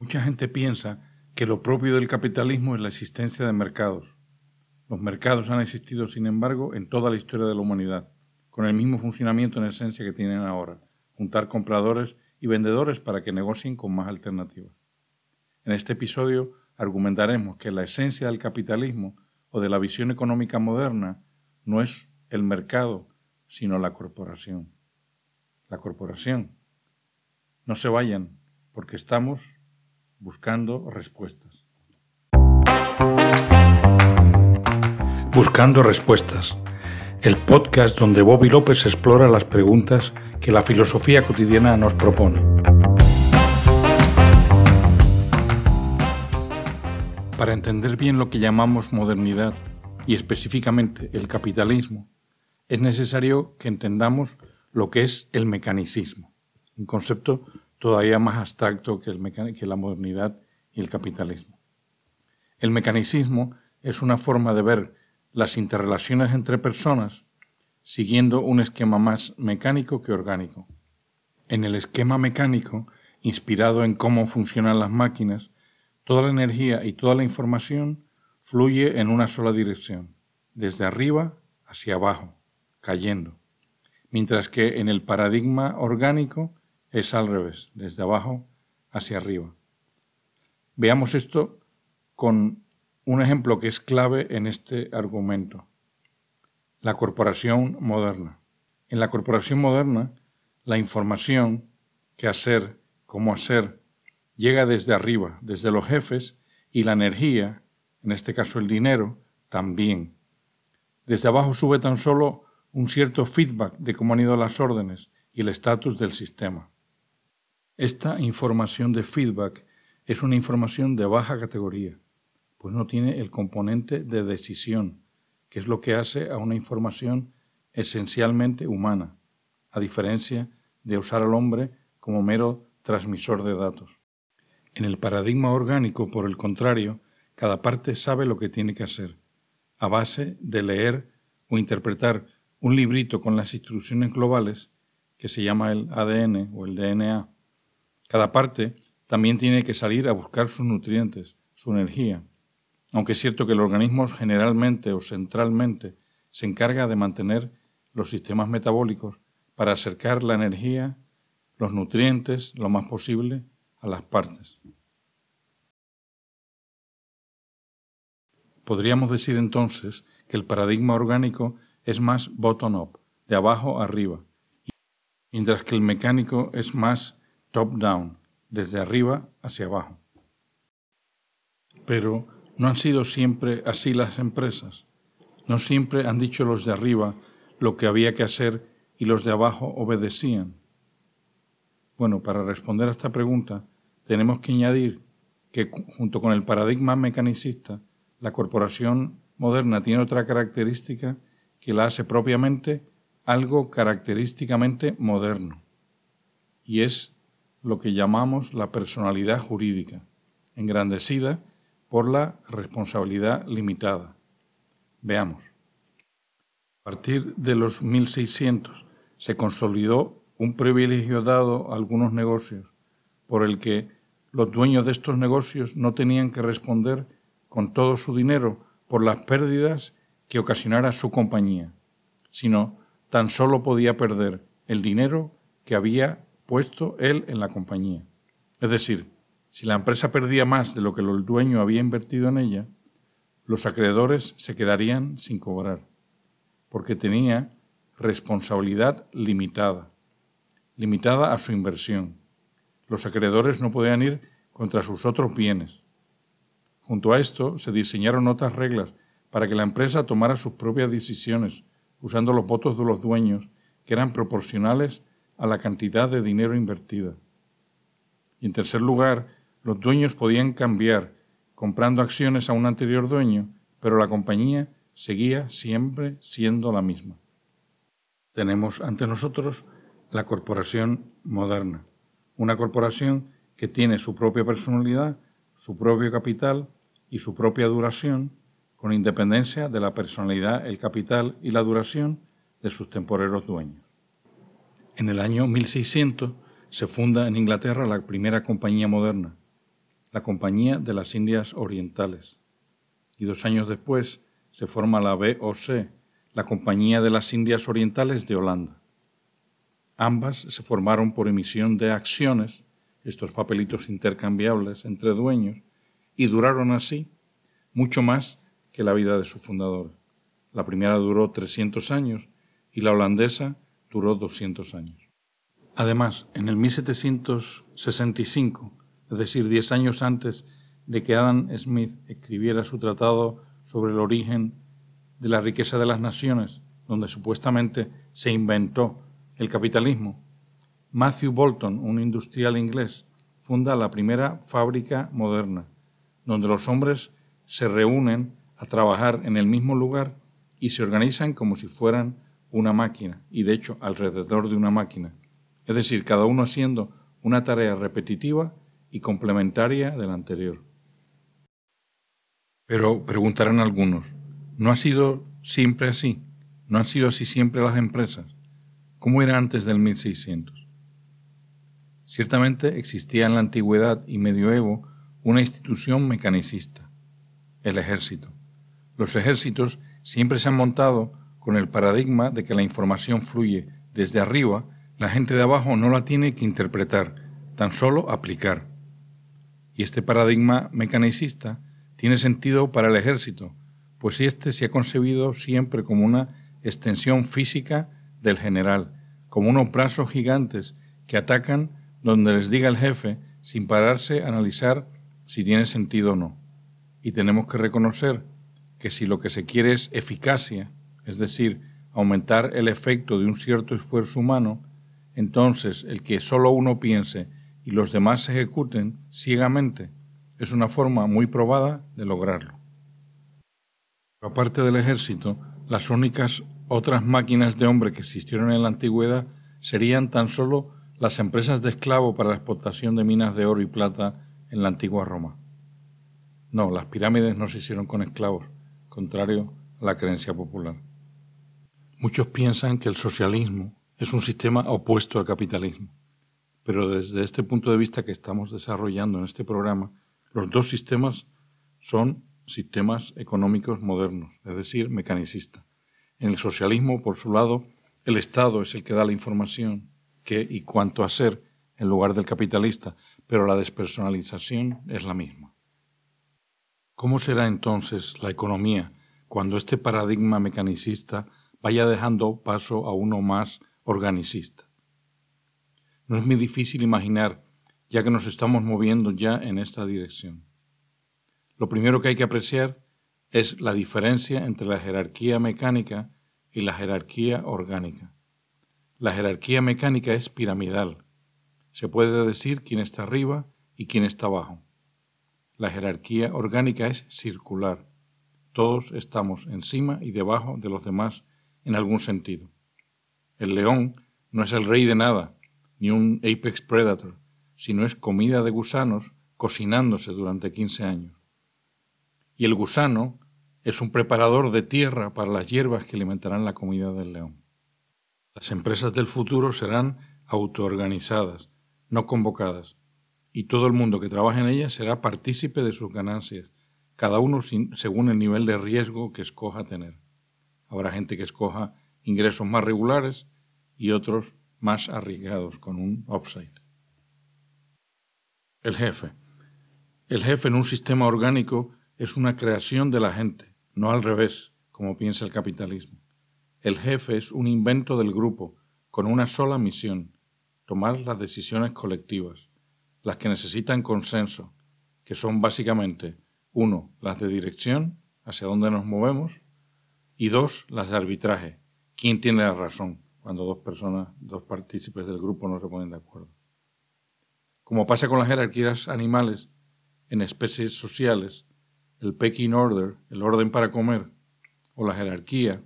Mucha gente piensa que lo propio del capitalismo es la existencia de mercados. Los mercados han existido, sin embargo, en toda la historia de la humanidad, con el mismo funcionamiento en esencia que tienen ahora, juntar compradores y vendedores para que negocien con más alternativas. En este episodio argumentaremos que la esencia del capitalismo o de la visión económica moderna no es el mercado, sino la corporación. La corporación. No se vayan, porque estamos buscando respuestas. Buscando respuestas. El podcast donde Bobby López explora las preguntas que la filosofía cotidiana nos propone. Para entender bien lo que llamamos modernidad y específicamente el capitalismo, es necesario que entendamos lo que es el mecanicismo, un concepto todavía más abstracto que, el que la modernidad y el capitalismo. El mecanicismo es una forma de ver las interrelaciones entre personas siguiendo un esquema más mecánico que orgánico. En el esquema mecánico, inspirado en cómo funcionan las máquinas, toda la energía y toda la información fluye en una sola dirección, desde arriba hacia abajo, cayendo, mientras que en el paradigma orgánico es al revés, desde abajo hacia arriba. Veamos esto con un ejemplo que es clave en este argumento. La corporación moderna. En la corporación moderna, la información, qué hacer, cómo hacer, llega desde arriba, desde los jefes, y la energía, en este caso el dinero, también. Desde abajo sube tan solo un cierto feedback de cómo han ido las órdenes y el estatus del sistema. Esta información de feedback es una información de baja categoría, pues no tiene el componente de decisión, que es lo que hace a una información esencialmente humana, a diferencia de usar al hombre como mero transmisor de datos. En el paradigma orgánico, por el contrario, cada parte sabe lo que tiene que hacer, a base de leer o interpretar un librito con las instrucciones globales, que se llama el ADN o el DNA, cada parte también tiene que salir a buscar sus nutrientes, su energía, aunque es cierto que el organismo generalmente o centralmente se encarga de mantener los sistemas metabólicos para acercar la energía, los nutrientes, lo más posible, a las partes. Podríamos decir entonces que el paradigma orgánico es más bottom-up, de abajo arriba, mientras que el mecánico es más top-down, desde arriba hacia abajo. Pero no han sido siempre así las empresas. No siempre han dicho los de arriba lo que había que hacer y los de abajo obedecían. Bueno, para responder a esta pregunta, tenemos que añadir que junto con el paradigma mecanicista, la corporación moderna tiene otra característica que la hace propiamente algo característicamente moderno, y es lo que llamamos la personalidad jurídica, engrandecida por la responsabilidad limitada. Veamos. A partir de los 1600 se consolidó un privilegio dado a algunos negocios por el que los dueños de estos negocios no tenían que responder con todo su dinero por las pérdidas que ocasionara su compañía, sino tan solo podía perder el dinero que había puesto él en la compañía. Es decir, si la empresa perdía más de lo que el dueño había invertido en ella, los acreedores se quedarían sin cobrar, porque tenía responsabilidad limitada, limitada a su inversión. Los acreedores no podían ir contra sus otros bienes. Junto a esto se diseñaron otras reglas para que la empresa tomara sus propias decisiones, usando los votos de los dueños, que eran proporcionales a la cantidad de dinero invertida. Y en tercer lugar, los dueños podían cambiar comprando acciones a un anterior dueño, pero la compañía seguía siempre siendo la misma. Tenemos ante nosotros la corporación moderna, una corporación que tiene su propia personalidad, su propio capital y su propia duración, con independencia de la personalidad, el capital y la duración de sus temporeros dueños. En el año 1600 se funda en Inglaterra la primera compañía moderna, la Compañía de las Indias Orientales. Y dos años después se forma la BOC, la Compañía de las Indias Orientales de Holanda. Ambas se formaron por emisión de acciones, estos papelitos intercambiables entre dueños, y duraron así mucho más que la vida de su fundador. La primera duró 300 años y la holandesa duró 200 años. Además, en el 1765, es decir, 10 años antes de que Adam Smith escribiera su tratado sobre el origen de la riqueza de las naciones, donde supuestamente se inventó el capitalismo, Matthew Bolton, un industrial inglés, funda la primera fábrica moderna, donde los hombres se reúnen a trabajar en el mismo lugar y se organizan como si fueran una máquina, y de hecho alrededor de una máquina, es decir, cada uno haciendo una tarea repetitiva y complementaria de la anterior. Pero preguntarán algunos, ¿no ha sido siempre así? ¿No han sido así siempre las empresas? ¿Cómo era antes del 1600? Ciertamente existía en la antigüedad y medioevo una institución mecanicista, el ejército. Los ejércitos siempre se han montado con el paradigma de que la información fluye desde arriba, la gente de abajo no la tiene que interpretar, tan solo aplicar. Y este paradigma mecanicista tiene sentido para el ejército, pues éste se ha concebido siempre como una extensión física del general, como unos brazos gigantes que atacan donde les diga el jefe sin pararse a analizar si tiene sentido o no. Y tenemos que reconocer que si lo que se quiere es eficacia, es decir, aumentar el efecto de un cierto esfuerzo humano, entonces el que solo uno piense y los demás se ejecuten ciegamente es una forma muy probada de lograrlo. aparte del ejército, las únicas otras máquinas de hombre que existieron en la antigüedad serían tan solo las empresas de esclavo para la exportación de minas de oro y plata en la antigua Roma. No, las pirámides no se hicieron con esclavos, contrario a la creencia popular. Muchos piensan que el socialismo es un sistema opuesto al capitalismo, pero desde este punto de vista que estamos desarrollando en este programa, los dos sistemas son sistemas económicos modernos, es decir, mecanicistas. En el socialismo, por su lado, el Estado es el que da la información, qué y cuánto hacer en lugar del capitalista, pero la despersonalización es la misma. ¿Cómo será entonces la economía cuando este paradigma mecanicista vaya dejando paso a uno más organicista? No es muy difícil imaginar, ya que nos estamos moviendo ya en esta dirección. Lo primero que hay que apreciar es la diferencia entre la jerarquía mecánica y la jerarquía orgánica. La jerarquía mecánica es piramidal. Se puede decir quién está arriba y quién está abajo. La jerarquía orgánica es circular. Todos estamos encima y debajo de los demás en algún sentido. El león no es el rey de nada, ni un apex predator, sino es comida de gusanos cocinándose durante 15 años. Y el gusano es un preparador de tierra para las hierbas que alimentarán la comida del león. Las empresas del futuro serán autoorganizadas, no convocadas, y todo el mundo que trabaje en ellas será partícipe de sus ganancias, cada uno según el nivel de riesgo que escoja tener. Habrá gente que escoja ingresos más regulares y otros más arriesgados con un upside. El jefe. El jefe en un sistema orgánico es una creación de la gente no al revés, como piensa el capitalismo. El jefe es un invento del grupo, con una sola misión, tomar las decisiones colectivas, las que necesitan consenso, que son básicamente, uno, las de dirección, hacia dónde nos movemos, y dos, las de arbitraje, quién tiene la razón cuando dos personas, dos partícipes del grupo no se ponen de acuerdo. Como pasa con las jerarquías animales en especies sociales, el pecking order, el orden para comer, o la jerarquía,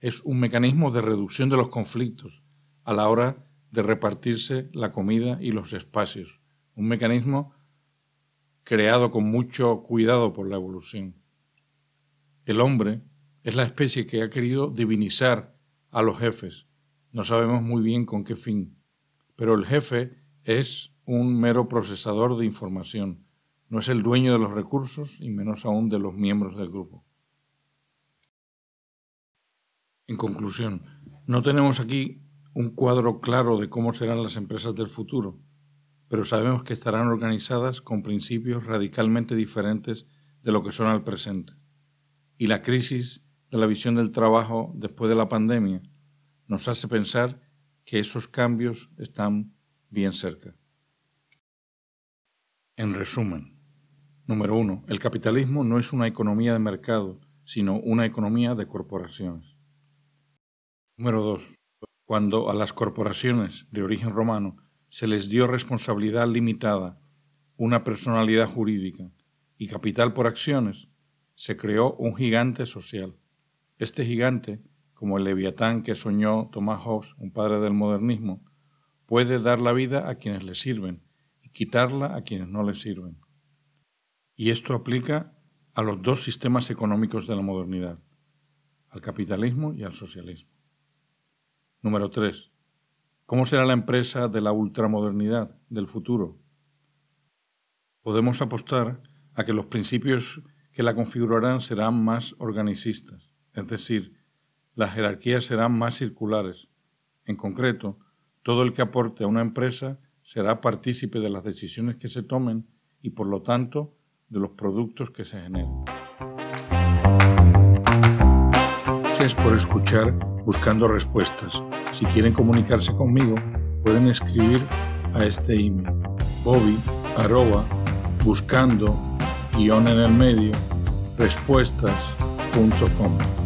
es un mecanismo de reducción de los conflictos a la hora de repartirse la comida y los espacios. Un mecanismo creado con mucho cuidado por la evolución. El hombre es la especie que ha querido divinizar a los jefes. No sabemos muy bien con qué fin, pero el jefe es un mero procesador de información, no es el dueño de los recursos y menos aún de los miembros del grupo. En conclusión, no tenemos aquí un cuadro claro de cómo serán las empresas del futuro, pero sabemos que estarán organizadas con principios radicalmente diferentes de lo que son al presente. Y la crisis de la visión del trabajo después de la pandemia nos hace pensar que esos cambios están bien cerca. En resumen, número uno, el capitalismo no es una economía de mercado, sino una economía de corporaciones. Número dos, cuando a las corporaciones de origen romano se les dio responsabilidad limitada, una personalidad jurídica y capital por acciones, se creó un gigante social. Este gigante, como el leviatán que soñó Thomas Hobbes, un padre del modernismo, puede dar la vida a quienes le sirven quitarla a quienes no le sirven. Y esto aplica a los dos sistemas económicos de la modernidad, al capitalismo y al socialismo. Número 3. ¿Cómo será la empresa de la ultramodernidad del futuro? Podemos apostar a que los principios que la configurarán serán más organicistas, es decir, las jerarquías serán más circulares. En concreto, todo el que aporte a una empresa será partícipe de las decisiones que se tomen y por lo tanto de los productos que se generen. Gracias por escuchar Buscando Respuestas. Si quieren comunicarse conmigo, pueden escribir a este email bobby buscando guion en el medio respuestas.com.